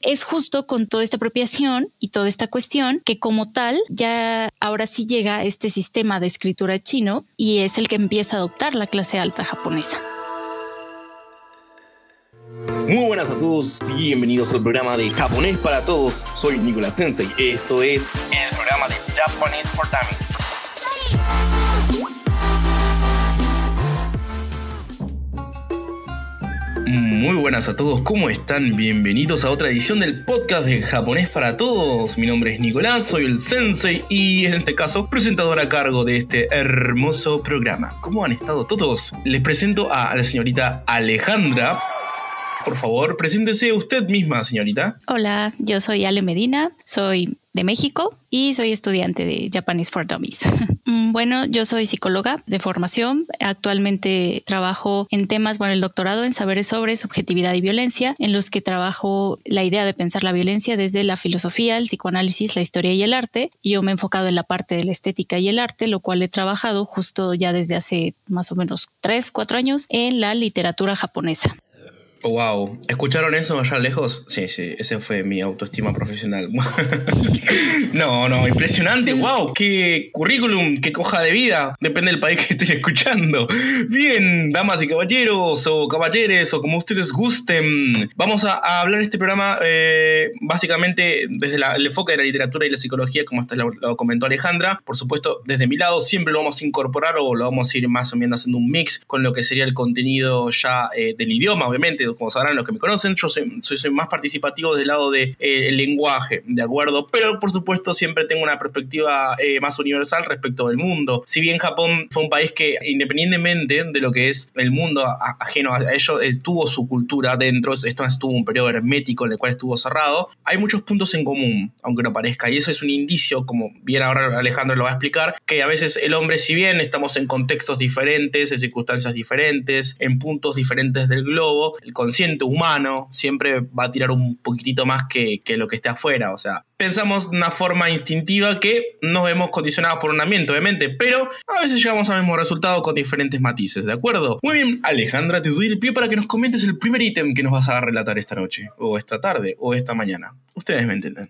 es justo con toda esta apropiación y toda esta cuestión que como tal ya ahora sí llega este sistema de escritura chino y es el que empieza a adoptar la clase alta japonesa. Muy buenas a todos y bienvenidos al programa de Japonés para Todos. Soy Nicolás Sensei. Esto es el programa de Japanese for Dummies. Muy buenas a todos, ¿cómo están? Bienvenidos a otra edición del podcast de Japonés para Todos. Mi nombre es Nicolás, soy el Sensei y en este caso presentador a cargo de este hermoso programa. ¿Cómo han estado todos? Les presento a la señorita Alejandra. Por favor, preséntese usted misma, señorita. Hola, yo soy Ale Medina, soy de México y soy estudiante de Japanese for Dummies. Mm, bueno, yo soy psicóloga de formación. Actualmente trabajo en temas, bueno, el doctorado en saberes sobre subjetividad y violencia, en los que trabajo la idea de pensar la violencia desde la filosofía, el psicoanálisis, la historia y el arte. Yo me he enfocado en la parte de la estética y el arte, lo cual he trabajado justo ya desde hace más o menos tres, cuatro años en la literatura japonesa. Wow, ¿escucharon eso allá lejos? Sí, sí, ese fue mi autoestima profesional. no, no, impresionante, wow, qué currículum, qué coja de vida, depende del país que estén escuchando. Bien, damas y caballeros, o caballeres, o como ustedes gusten, vamos a, hablar este programa eh, básicamente desde el enfoque de la literatura y la psicología, como hasta lo, comentó Alejandra. Por supuesto, desde mi lado siempre lo vamos a incorporar o lo vamos a ir más o menos haciendo un mix con lo que sería el contenido ya eh, del idioma, obviamente como sabrán los que me conocen, yo soy, más participativo del lado del de, eh, lenguaje, ¿de acuerdo? Pero por supuesto siempre tengo una perspectiva eh, más universal respecto del mundo. Si bien Japón fue un país que independientemente de lo que es el mundo ajeno a ello, eh, tuvo su cultura dentro, esto estuvo un periodo hermético en el cual estuvo cerrado, hay muchos puntos en común, aunque no parezca, y eso es un indicio, como bien ahora Alejandro lo va a explicar, que a veces el hombre, si bien estamos en contextos diferentes, en circunstancias diferentes, en puntos diferentes del globo, el consciente humano siempre va a tirar un poquitito más que, lo que esté afuera. O sea, pensamos de una forma instintiva que nos vemos condicionados por un ambiente, obviamente, pero a veces llegamos al mismo resultado con diferentes matices, ¿de acuerdo? Muy bien, Alejandra, te doy el pie para que nos comentes el primer ítem que nos vas a relatar esta noche, o esta tarde, o esta mañana. Ustedes me entienden.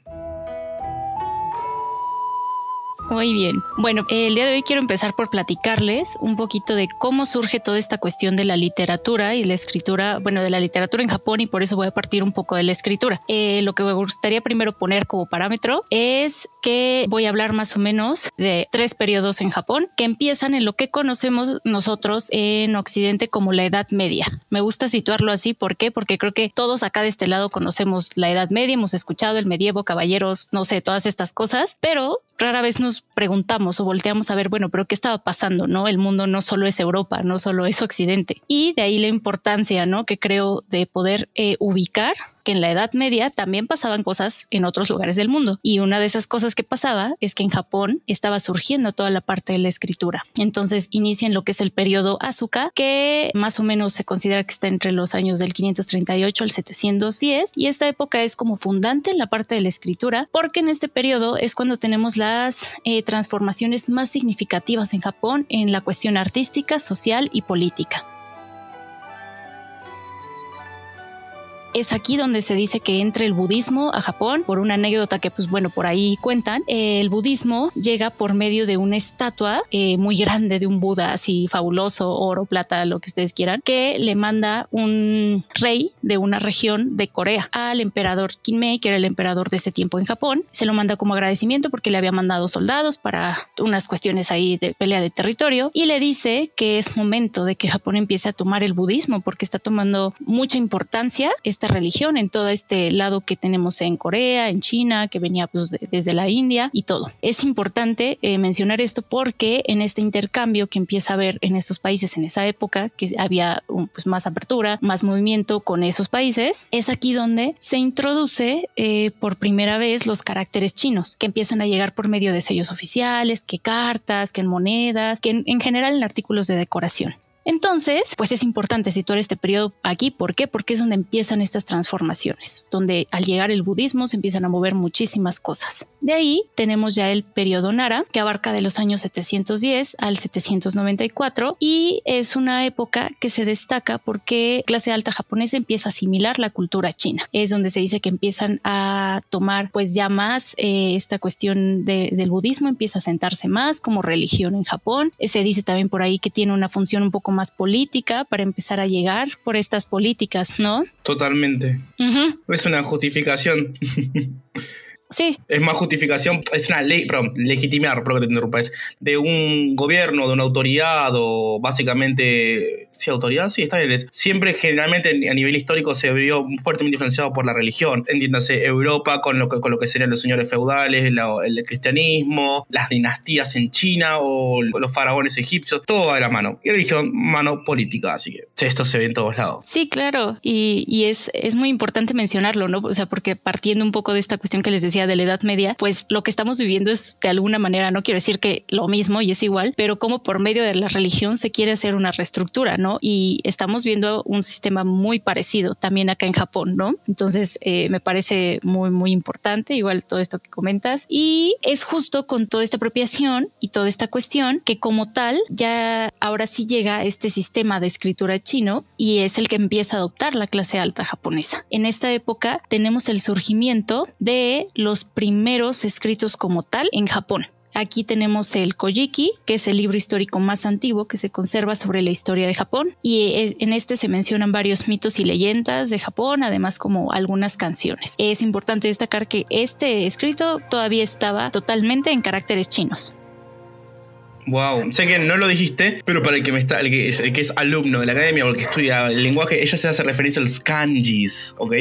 Muy bien. Bueno, el día de hoy quiero empezar por platicarles un poquito de cómo surge toda esta cuestión de la literatura y la escritura, bueno, de la literatura en Japón y por eso voy a partir un poco de la escritura. Eh, lo que me gustaría primero poner como parámetro es que voy a hablar más o menos de tres periodos en Japón que empiezan en lo que conocemos nosotros en Occidente como la Edad Media. Me gusta situarlo así, ¿por qué? Porque creo que todos acá de este lado conocemos la Edad Media, hemos escuchado el medievo, caballeros, no sé, todas estas cosas, pero rara vez nos preguntamos o volteamos a ver, bueno, pero ¿qué estaba pasando? ¿No? El mundo no solo es Europa, no solo es Occidente. Y de ahí la importancia, ¿no? Que creo de poder eh, ubicar en la Edad Media también pasaban cosas en otros lugares del mundo. Y una de esas cosas que pasaba es que en Japón estaba surgiendo toda la parte de la escritura. Entonces inician lo que es el periodo Asuka, que más o menos se considera que está entre los años del 538 al 710. Y esta época es como fundante en la parte de la escritura, porque en este periodo es cuando tenemos las eh, transformaciones más significativas en Japón en la cuestión artística, social y política. Es aquí donde se dice que entra el budismo a Japón, por una anécdota que pues bueno, por ahí cuentan. El budismo llega por medio de una estatua eh, muy grande de un Buda así fabuloso, oro, plata, lo que ustedes quieran, que le manda un rey de una región de Corea al emperador Kinmei, que era el emperador de ese tiempo en Japón. Se lo manda como agradecimiento porque le había mandado soldados para unas cuestiones ahí de pelea de territorio y le dice que es momento de que Japón empiece a tomar el budismo porque está tomando mucha importancia esta religión, en todo este lado que tenemos en Corea, en China, que venía pues, desde la India y todo. Es importante eh, mencionar esto porque en este intercambio que empieza a haber en estos países en esa época, que había pues, más apertura, más movimiento con esos países, es aquí donde se introduce eh, por primera vez los caracteres chinos, que empiezan a llegar por medio de sellos oficiales, que cartas, que monedas, que en general en artículos de decoración. Entonces, pues es importante situar este periodo aquí. ¿Por qué? Porque es donde empiezan estas transformaciones, donde al llegar el budismo se empiezan a mover muchísimas cosas. De ahí tenemos ya el periodo Nara, que abarca de los años 710 al 794 y es una época que se destaca porque clase alta japonesa empieza a asimilar la cultura china. Es donde se dice que empiezan a tomar pues ya más eh, esta cuestión del budismo, empieza a sentarse más como religión en Japón. Se dice también por ahí que tiene una función un poco más política para empezar a llegar por estas políticas, ¿no? Totalmente. Es una justificación. Sí. Es más justificación, es una ley, perdón, legitimar, perdón que te interrumpa, es de un gobierno, de una autoridad o básicamente, sí, autoridad, sí, está bien. Siempre generalmente a nivel histórico se vio fuertemente influenciado por la religión. Entiéndase, Europa con lo que, con lo que serían los señores feudales, el cristianismo, las dinastías en China o los faraones egipcios, todo va de la mano. Y religión, mano política, así que esto se ve en todos lados. Sí, claro, y, y es, es muy importante mencionarlo, ¿no? O sea, porque partiendo un poco de esta cuestión que les decía, de la Edad Media, pues lo que estamos viviendo es de alguna manera, no quiero decir que lo mismo y es igual, pero como por medio de la religión se quiere hacer una reestructura, ¿no? Y estamos viendo un sistema muy parecido también acá en Japón, ¿no? Entonces eh, me parece muy, muy importante, igual todo esto que comentas. Y es justo con toda esta apropiación y toda esta cuestión que como tal ya ahora sí llega este sistema de escritura chino y es el que empieza a adoptar la clase alta japonesa. En esta época tenemos el surgimiento de los los primeros escritos como tal en Japón. Aquí tenemos el Kojiki, que es el libro histórico más antiguo que se conserva sobre la historia de Japón. Y eh, en este se mencionan varios mitos y leyendas de Japón, además como algunas canciones. Es importante destacar que este escrito todavía estaba totalmente en caracteres chinos. Wow, sé que no lo dijiste, pero para el que me está, el que, el que es alumno de la academia o el que estudia el lenguaje, ella se hace referencia a los kanjis, ¿ok?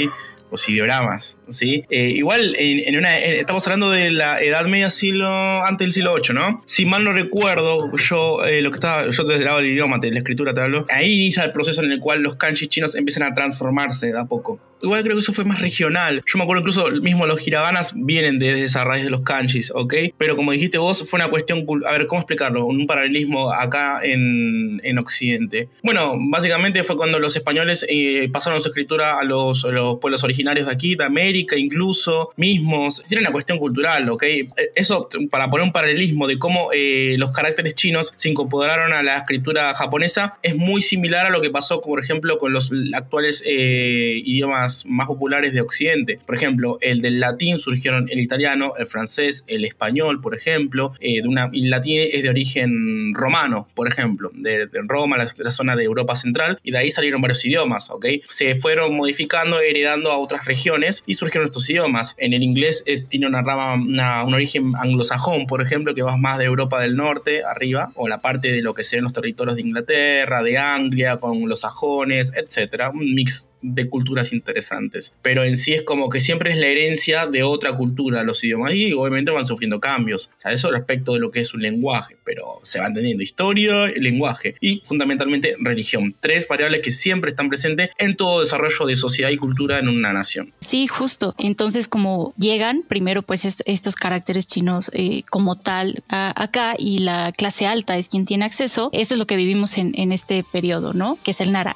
Los ideogramas. ¿sí? Eh, igual, en, una, estamos hablando de la Edad Media siglo, antes del siglo VIII, ¿no? Si mal no recuerdo, yo eh, lo que estaba, yo desde el lado del idioma, de la escritura te hablo, ahí inicia el proceso en el cual los kanjis chinos empiezan a transformarse de a poco. Igual creo que eso fue más regional. Yo me acuerdo incluso mismo los hiraganas vienen desde esa raíz de los kanjis, ¿ok? Pero como dijiste vos, fue una cuestión, a ver, ¿cómo explicarlo? Un paralelismo acá en, en Occidente. Bueno, básicamente fue cuando los españoles eh, pasaron su escritura a los, los pueblos originarios de aquí, de América, incluso mismos. Tiene una cuestión cultural, ¿ok? Eh, eso para poner un paralelismo de cómo eh, los caracteres chinos se incorporaron a la escritura japonesa es muy similar a lo que pasó, por ejemplo, con los actuales idiomas más populares de Occidente. Por ejemplo, el del latín surgieron el italiano, el francés, el español, por ejemplo. una, el latín es de origen romano, por ejemplo, de, Roma, la, zona de Europa Central, y de ahí salieron varios idiomas, ¿ok? Se fueron modificando, heredando a otras regiones y surgieron estos idiomas. En el inglés tiene una rama, un origen anglosajón, por ejemplo, que va más de Europa del Norte arriba, o la parte de lo que serían los territorios de Inglaterra, de Anglia, con los sajones, etcétera. Un mix de culturas interesantes. Pero en sí es como que siempre es la herencia de otra cultura los idiomas y obviamente van sufriendo cambios. O sea, eso respecto de lo que es un lenguaje, pero se va entendiendo historia, lenguaje y fundamentalmente religión. Tres variables que siempre están presentes en todo desarrollo de sociedad y cultura en una nación. Sí, justo. Entonces, como llegan primero pues estos caracteres chinos eh, como tal acá y la clase alta es quien tiene acceso, eso es lo que vivimos en, en este periodo, ¿no? Que es el Nara.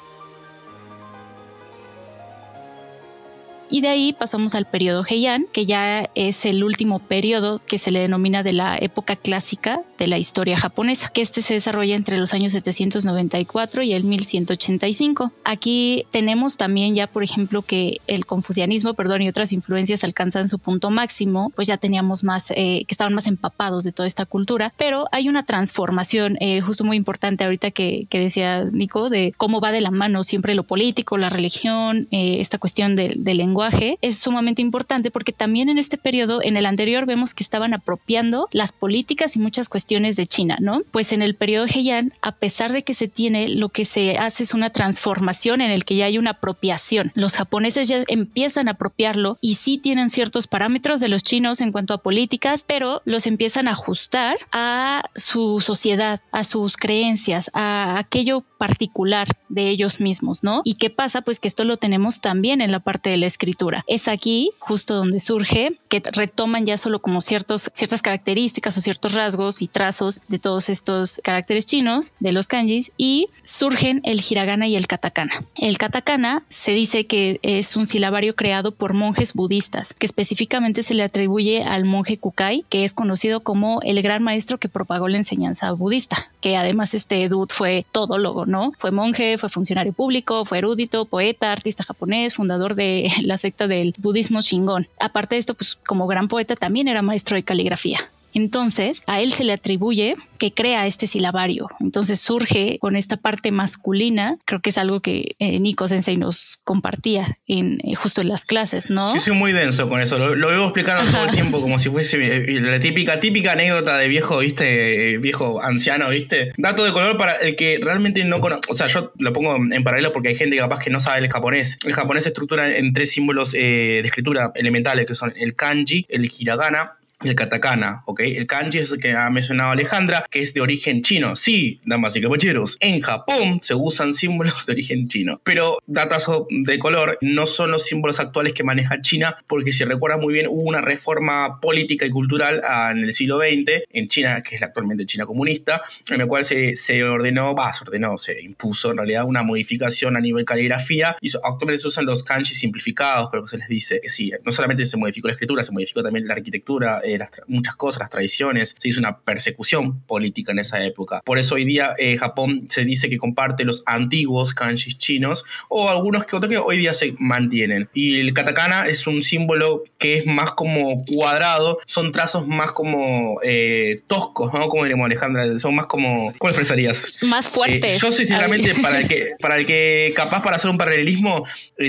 Y de ahí pasamos al periodo Heian, que ya es el último periodo que se le denomina de la época clásica de la historia japonesa, que este se desarrolla entre los años 794 y el 1185. Aquí tenemos también ya, por ejemplo, que el confucianismo, perdón, y otras influencias alcanzan su punto máximo, pues ya teníamos más, eh, que estaban más empapados de toda esta cultura, pero hay una transformación eh, justo muy importante ahorita que, que, decía Nico, de cómo va de la mano siempre lo político, la religión, eh, esta cuestión del lenguaje lenguaje es sumamente importante porque también en este periodo, en el anterior, vemos que estaban apropiando las políticas y muchas cuestiones de China, ¿no? Pues en el periodo Heian, a pesar de que se tiene, lo que se hace es una transformación en el que ya hay una apropiación. Los japoneses ya empiezan a apropiarlo y sí tienen ciertos parámetros de los chinos en cuanto a políticas, pero los empiezan a ajustar a su sociedad, a sus creencias, a aquello particular de ellos mismos, ¿no? ¿Y qué pasa? Pues que esto lo tenemos también en la parte de la escritura Es aquí justo donde surge que retoman ya solo como ciertos, ciertas características o ciertos rasgos y trazos de todos estos caracteres chinos, de los kanjis, y surgen el hiragana y el katakana. El katakana se dice que es un silabario creado por monjes budistas, que específicamente se le atribuye al monje Kukai, que es conocido como el gran maestro que propagó la enseñanza budista, que además este dude fue todólogo, ¿no? Fue monje, fue funcionario público, fue erudito, poeta, artista japonés, fundador de la secta del budismo Shingon. Aparte de esto, pues como gran poeta también era maestro de caligrafía. Entonces, a él se le atribuye que crea este silabario. Entonces surge con esta parte masculina. Creo que es algo que eh, Nico Sensei nos compartía en eh, justo en las clases, ¿no? Yo soy muy denso con eso. Lo, veo explicando todo el tiempo como si fuese eh, la típica, típica anécdota de viejo, ¿viste? Viejo anciano, ¿viste? Dato de color para el que realmente no conoce. O sea, yo lo pongo en paralelo porque hay gente capaz que no sabe el japonés. El japonés se estructura en tres símbolos de escritura elementales que son el kanji, el hiragana el katakana, ¿ok? El kanji es el que ha mencionado Alejandra, que es de origen chino. Sí, damas y caballeros, en Japón se usan símbolos de origen chino, pero datazo de color no son los símbolos actuales que maneja China, porque si recuerdas muy bien, hubo una reforma política y cultural en el siglo XX en China, que es actualmente China comunista, en la cual se, se ordenó, va, se ordenó, se impuso en realidad una modificación a nivel caligrafía y actualmente se usan los kanji simplificados, creo que se les dice, que sí, no solamente se modificó la escritura, se modificó también la arquitectura, eh, muchas cosas, las tradiciones, se hizo una persecución política en esa época. Por eso hoy día eh, Japón se dice que comparte los antiguos kanjis chinos o algunos que otros que hoy día se mantienen. Y el katakana es un símbolo que es más como cuadrado, son trazos más como eh, toscos, ¿no? Como diríamos Alejandra, son más como, ¿cómo expresarías? Más fuertes. yo sinceramente, para el, que, para el que capaz para hacer un paralelismo,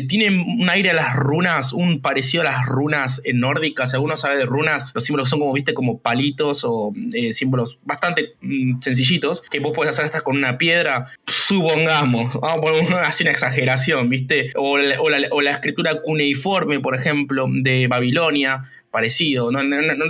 tiene un aire a las runas, un parecido a las runas nórdicas, si alguno sabe de runas, los símbolos son como, viste, como palitos o eh, símbolos bastante mm, sencillitos que vos podés hacer hasta con una piedra, supongamos, vamos a poner así una exageración, viste, o la, o la escritura cuneiforme, por ejemplo, de Babilonia, parecido, no,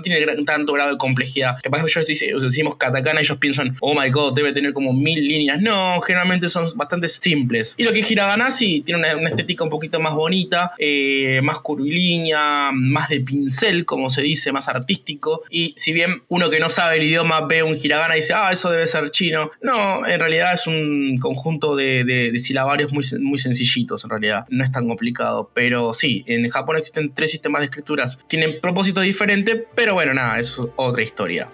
tiene tanto grado de complejidad. Capaz que yo decimos katakana ellos piensan, oh my god, debe tener como mil líneas. No, generalmente son bastante simples. Y lo que es hiragana sí, tiene una, estética un poquito más bonita, eh, más curvilínea, más de pincel, como se dice, más artístico. Y si bien uno que no sabe el idioma ve un hiragana y dice, ah, eso debe ser chino. No, en realidad es un conjunto de, de, silabarios muy, muy sencillitos, en realidad. No es tan complicado. Pero sí, en Japón existen tres sistemas de escrituras. Tienen propósito diferente, pero bueno, nada, eso es otra historia.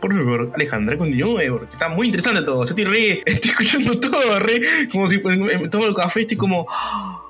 Por favor, Alejandra, continúe, porque está muy interesante todo. Yo estoy re, estoy escuchando todo, re, como si todo el café estoy como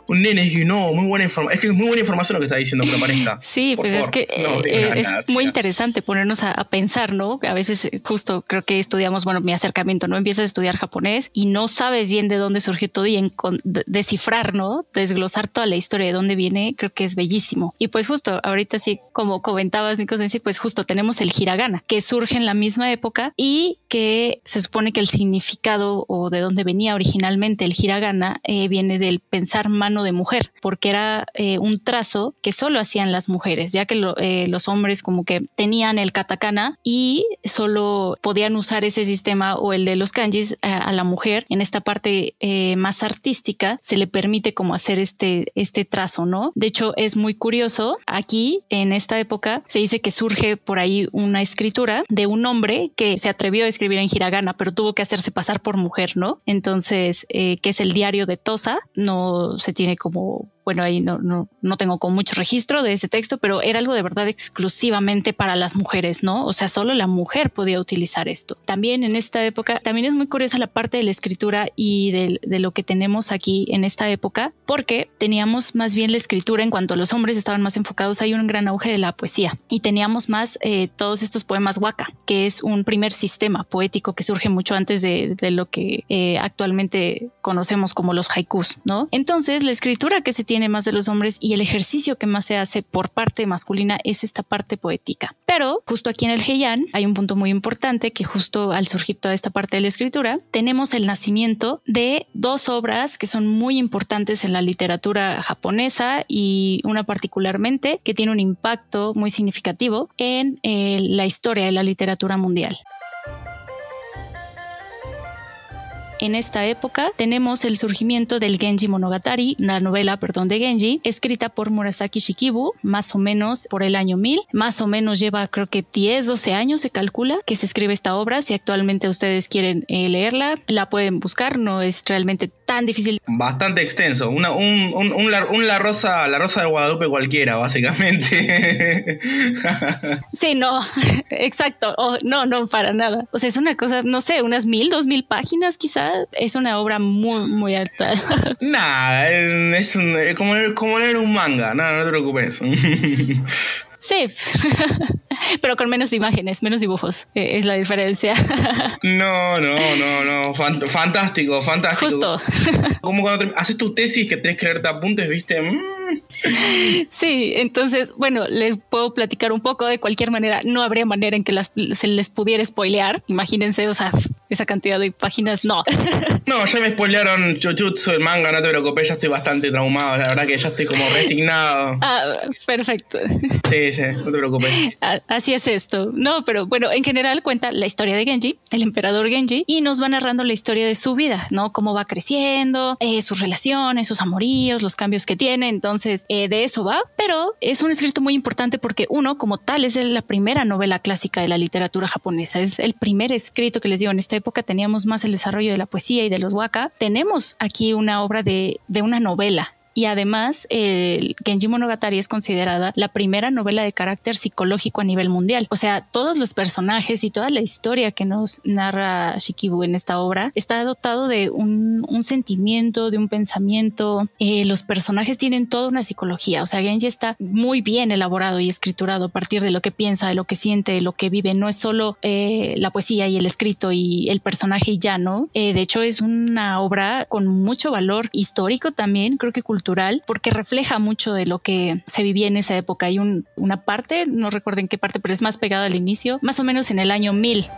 un nene y no, muy buena información. Es que es muy buena información lo que está diciendo, pero parezca. Sí, pues es que eh, es muy interesante ponernos a, pensar, ¿no? A veces eh, justo creo que estudiamos, bueno, mi acercamiento, ¿no? Empiezas a estudiar japonés y no sabes bien de dónde surgió todo y en, descifrar, ¿no? Desglosar toda la historia de dónde viene, creo que es bellísimo. Y pues justo ahorita sí, como comentabas, Nico sí, pues justo tenemos el hiragana, que surge en la misma época y que se supone que el significado o de dónde venía originalmente el hiragana eh, viene del pensar mano de mujer, porque era eh, un trazo que solo hacían las mujeres, ya que eh, los hombres como que tenían el katakana y solo podían usar ese sistema o el de los kanjis eh, a, la mujer. En esta parte más artística se le permite como hacer este, este trazo, ¿no? De hecho, es muy curioso. Aquí, en esta época, se dice que surge por ahí una escritura de un hombre que se atrevió a escribir en hiragana, pero tuvo que hacerse pasar por mujer, ¿no? Entonces, que es el diario de Tosa, no se tiene tiene como bueno, ahí no, no, no tengo con mucho registro de ese texto, pero era algo de verdad exclusivamente para las mujeres, ¿no? O sea, solo la mujer podía utilizar esto. También en esta época, también es muy curiosa la parte de la escritura y de, de lo que tenemos aquí en esta época, porque teníamos más bien la escritura en cuanto a los hombres estaban más enfocados, hay un gran auge de la poesía y teníamos más eh, todos estos poemas waka, que es un primer sistema poético que surge mucho antes de, de lo que eh, actualmente conocemos como los haikus, ¿no? Entonces, la escritura que se tiene tiene más de los hombres y el ejercicio que más se hace por parte masculina es esta parte poética. Pero justo aquí en el Heian hay un punto muy importante que justo al surgir toda esta parte de la escritura, tenemos el nacimiento de dos obras que son muy importantes en la literatura japonesa y una particularmente que tiene un impacto muy significativo en eh, la historia de la literatura mundial. En esta época tenemos el surgimiento del Genji Monogatari, la novela, perdón, de Genji, escrita por Murasaki Shikibu, más o menos por el año 1000. Más o menos lleva creo que 10, 12 años se calcula que se escribe esta obra. Si actualmente ustedes quieren eh, leerla, la pueden buscar, no es realmente tan difícil. Bastante extenso, una, un, un, la, rosa, la rosa de Guadalupe cualquiera, básicamente. sí, no, exacto, no, no, para nada. O sea, es una cosa, no sé, unas mil, dos mil páginas quizá, es una obra muy, muy alta. Nada, es, como, como leer un manga, no, no te preocupes. Sí, pero con menos imágenes, menos dibujos, eh, es la diferencia. no, no, no, no, fantástico, fantástico. Justo. Como cuando haces tu tesis que tienes que leerte apuntes, viste. Mm. Sí, entonces, bueno, les puedo platicar un poco de cualquier manera. No habría manera en que se les pudiera spoilear. Imagínense, o sea, esa cantidad de páginas, no. No, ya me spoilearon Jujutsu, el manga, no te preocupes, ya estoy bastante traumado, la verdad que ya estoy como resignado. Ah, perfecto. Sí, sí, no te preocupes. Así es esto. No, pero bueno, en general cuenta la historia de Genji, el emperador Genji, y nos va narrando la historia de su vida, ¿no? Cómo va creciendo, eh, sus relaciones, sus amoríos, los cambios que tiene. Entonces, eh, de eso va, pero es un escrito muy importante porque uno, como tal, es la primera novela clásica de la literatura japonesa. Es el primer escrito que les digo en esta época teníamos más el desarrollo de la poesía y de los waka, tenemos aquí una obra de una novela y además, el Genji Monogatari es considerada la primera novela de carácter psicológico a nivel mundial. O sea, todos los personajes y toda la historia que nos narra Shikibu en esta obra está dotado de un, un sentimiento, de un pensamiento. Eh, los personajes tienen toda una psicología. O sea, Genji está muy bien elaborado y escriturado a partir de lo que piensa, de lo que siente, de lo que vive. No es solo eh, la poesía y el escrito y el personaje y ya, ¿no? Eh, de hecho, es una obra con mucho valor histórico también, creo que cultural porque refleja mucho de lo que se vivía en esa época. Hay una parte, no recuerdo en qué parte, pero es más pegada al inicio, más o menos en el año 1000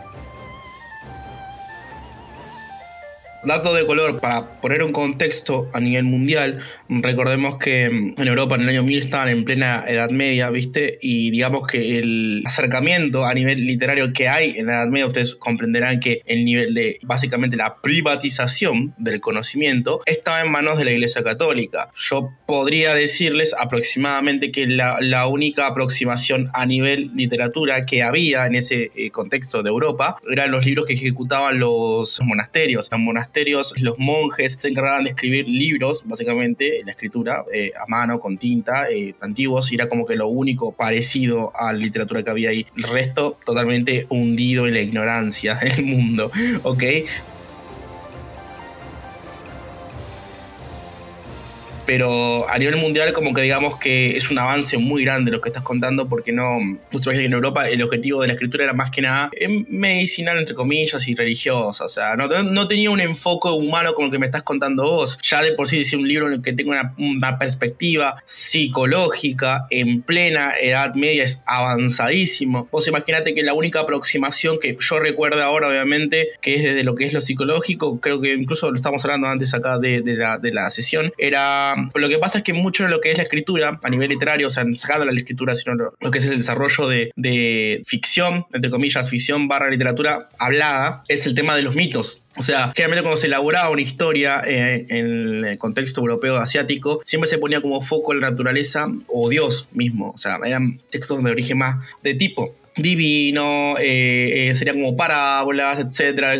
Dato de color, para poner un contexto a nivel mundial, recordemos que mm, en Europa en el año 1000 estaban en plena Edad Media, ¿viste? Y digamos que el acercamiento a nivel literario que hay en la Edad Media, ustedes comprenderán que el nivel de, básicamente, la privatización del conocimiento estaba en manos de la Iglesia Católica. Yo podría decirles aproximadamente que la, la única aproximación a nivel literatura que había en ese eh, contexto de Europa eran los libros que ejecutaban los monasterios. Los monasterios los monjes se encargaban de escribir libros, básicamente, la escritura eh, a mano, con tinta, eh, antiguos, y era como que lo único parecido a la literatura que había ahí. El resto totalmente hundido en la ignorancia del mundo, ¿ok? Pero a nivel mundial como que digamos que es un avance muy grande lo que estás contando porque no, justo que en Europa el objetivo de la escritura era más que nada medicinal entre comillas y religiosa, o sea, no, no tenía un enfoque humano como el que me estás contando vos, ya de por sí decía un libro en el que tengo una, perspectiva psicológica en plena edad media es avanzadísimo, vos imaginate que la única aproximación que yo recuerdo ahora obviamente que es desde lo que es lo psicológico, creo que incluso lo estamos hablando antes acá de, de, la, de la sesión, era lo que pasa es que mucho de lo que es la escritura a nivel literario, o sea, sacando la escritura, sino lo, que es el desarrollo de, ficción, entre comillas, ficción barra literatura hablada, es el tema de los mitos. O sea, generalmente cuando se elaboraba una historia eh, en el contexto europeo asiático, siempre se ponía como foco la naturaleza o Dios mismo. O sea, eran textos de origen más de tipo divino, eh, eh, serían como parábolas, etcétera.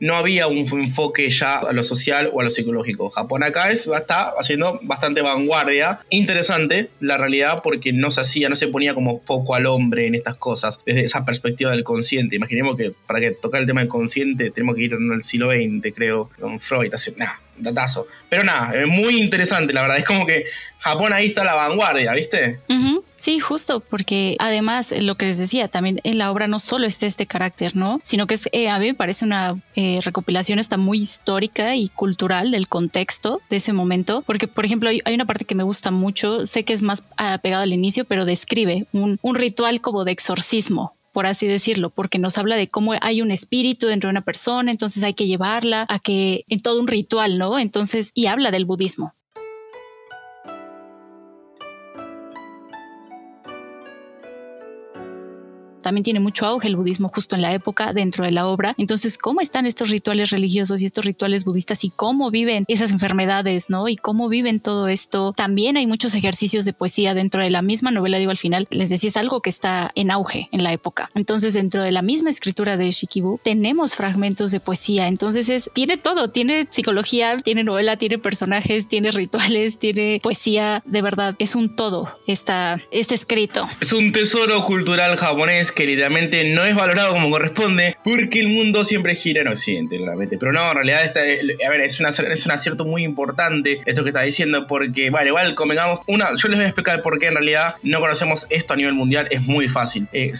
No había un enfoque ya a lo social o a lo psicológico. Japón acá es, está haciendo bastante vanguardia. Interesante la realidad porque no se hacía, no se ponía como foco al hombre en estas cosas desde esa perspectiva del consciente. Imaginemos que para que tocar el tema del consciente tenemos que ir el siglo XX, creo, con Freud. Así, nada, datazo. Pero nada, es muy interesante, la verdad. Es como que Japón ahí está a la vanguardia, ¿viste? Sí, justo, porque además lo que les decía, también en la obra no solo está este carácter, ¿no? Sino que es, eh, a mí me parece una eh, recopilación está muy histórica y cultural del contexto de ese momento, porque por ejemplo hay, una parte que me gusta mucho, sé que es más apegada al inicio, pero describe un ritual como de exorcismo, por así decirlo, porque nos habla de cómo hay un espíritu dentro de una persona, entonces hay que llevarla a que en todo un ritual, ¿no? Entonces, y habla del budismo. También tiene mucho auge el budismo justo en la época dentro de la obra. Entonces, ¿cómo están estos rituales religiosos y estos rituales budistas y cómo viven esas enfermedades, ¿no? Y cómo viven todo esto. También hay muchos ejercicios de poesía dentro de la misma novela, digo al final, les decía, es algo que está en auge en la época. Entonces, dentro de la misma escritura de Shikibu, tenemos fragmentos de poesía. Entonces, es, tiene todo, tiene psicología, tiene novela, tiene personajes, tiene rituales, tiene poesía, de verdad, es un todo está, este escrito. Es un tesoro cultural japonés que literalmente no es valorado como corresponde porque el mundo siempre gira en Occidente, claramente. Pero no, en realidad está, a ver, es, una, es un acierto muy importante esto que está diciendo porque, vale, igual convengamos, una, yo les voy a explicar por qué en realidad no conocemos esto a nivel mundial, es muy fácil. Eh,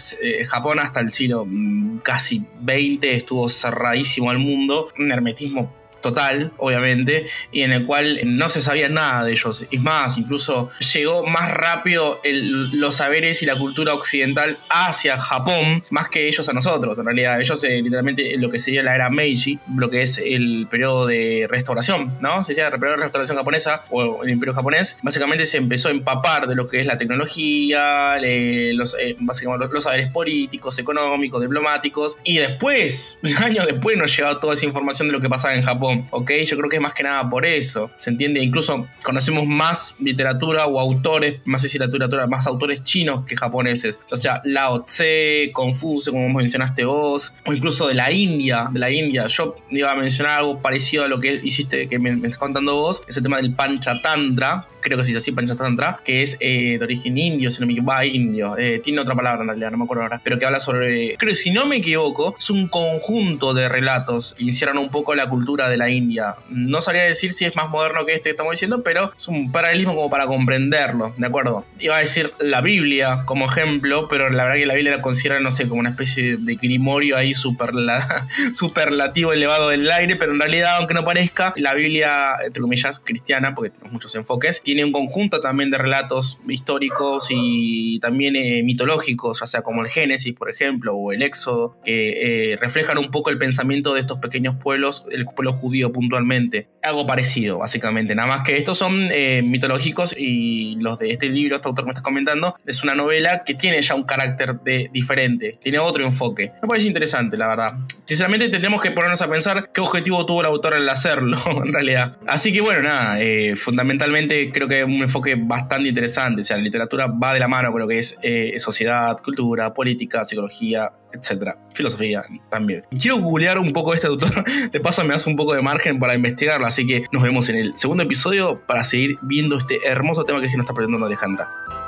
Japón hasta el siglo mm, casi 20 estuvo cerradísimo al mundo, un hermetismo total, obviamente, y en el cual no se sabía nada de ellos. Es más, incluso llegó más rápido los saberes y la cultura occidental hacia Japón, más que ellos a nosotros. En realidad, ellos eh, literalmente lo que sería la era Meiji, lo que es el periodo de restauración, ¿no? Se decía el periodo de restauración japonesa o el imperio japonés, básicamente se empezó a empapar de lo que es la tecnología, los, eh, básicamente los, saberes políticos, económicos, diplomáticos, y después, años después, nos llegaba toda esa información de lo que pasaba en Japón. ¿Ok? Yo creo que es más que nada por eso, ¿se entiende? Incluso conocemos más literatura o autores, más si literatura, más autores chinos que japoneses. O sea, Lao Tse, Confucio, como mencionaste vos, o incluso de la India, de la India. Yo iba a mencionar algo parecido a lo que hiciste, que me, me estás contando vos, es el tema del Panchatantra, creo que se dice así, Panchatantra, que es eh, de origen indio, si no me equivoco, va indio, eh, tiene otra palabra en realidad, no me acuerdo ahora, pero que habla sobre, creo que si no me equivoco, es un conjunto de relatos que hicieron un poco la cultura de la India. No sabría decir si es más moderno que este que estamos diciendo, pero es un paralelismo como para comprenderlo, ¿de acuerdo? Iba a decir la Biblia como ejemplo, pero la verdad que la Biblia la considera, no sé, como una especie de grimorio ahí superlativo elevado del aire, pero en realidad, aunque no parezca, la Biblia, entre comillas, cristiana, porque tenemos muchos enfoques, tiene un conjunto también de relatos históricos y también eh, mitológicos, ya sea como el Génesis, por ejemplo, o el Éxodo, que eh, reflejan un poco el pensamiento de estos pequeños pueblos, el pueblo judío puntualmente. Algo parecido, básicamente. Nada más que estos son eh, mitológicos y los de este libro, este autor que me estás comentando, es una novela que tiene ya un carácter de, diferente, tiene otro enfoque. Me parece interesante, la verdad. Sinceramente, tendremos que ponernos a pensar qué objetivo tuvo el autor al hacerlo, en realidad. Así que bueno, nada, fundamentalmente creo que es un enfoque bastante interesante. O sea, la literatura va de la mano con lo que es eh, sociedad, cultura, política, psicología, etcétera. Filosofía también. Quiero googlear un poco este autor. De paso, me hace un poco de margen para investigarlo. Así que nos vemos en el segundo episodio para seguir viendo este hermoso tema que nos está presentando Alejandra.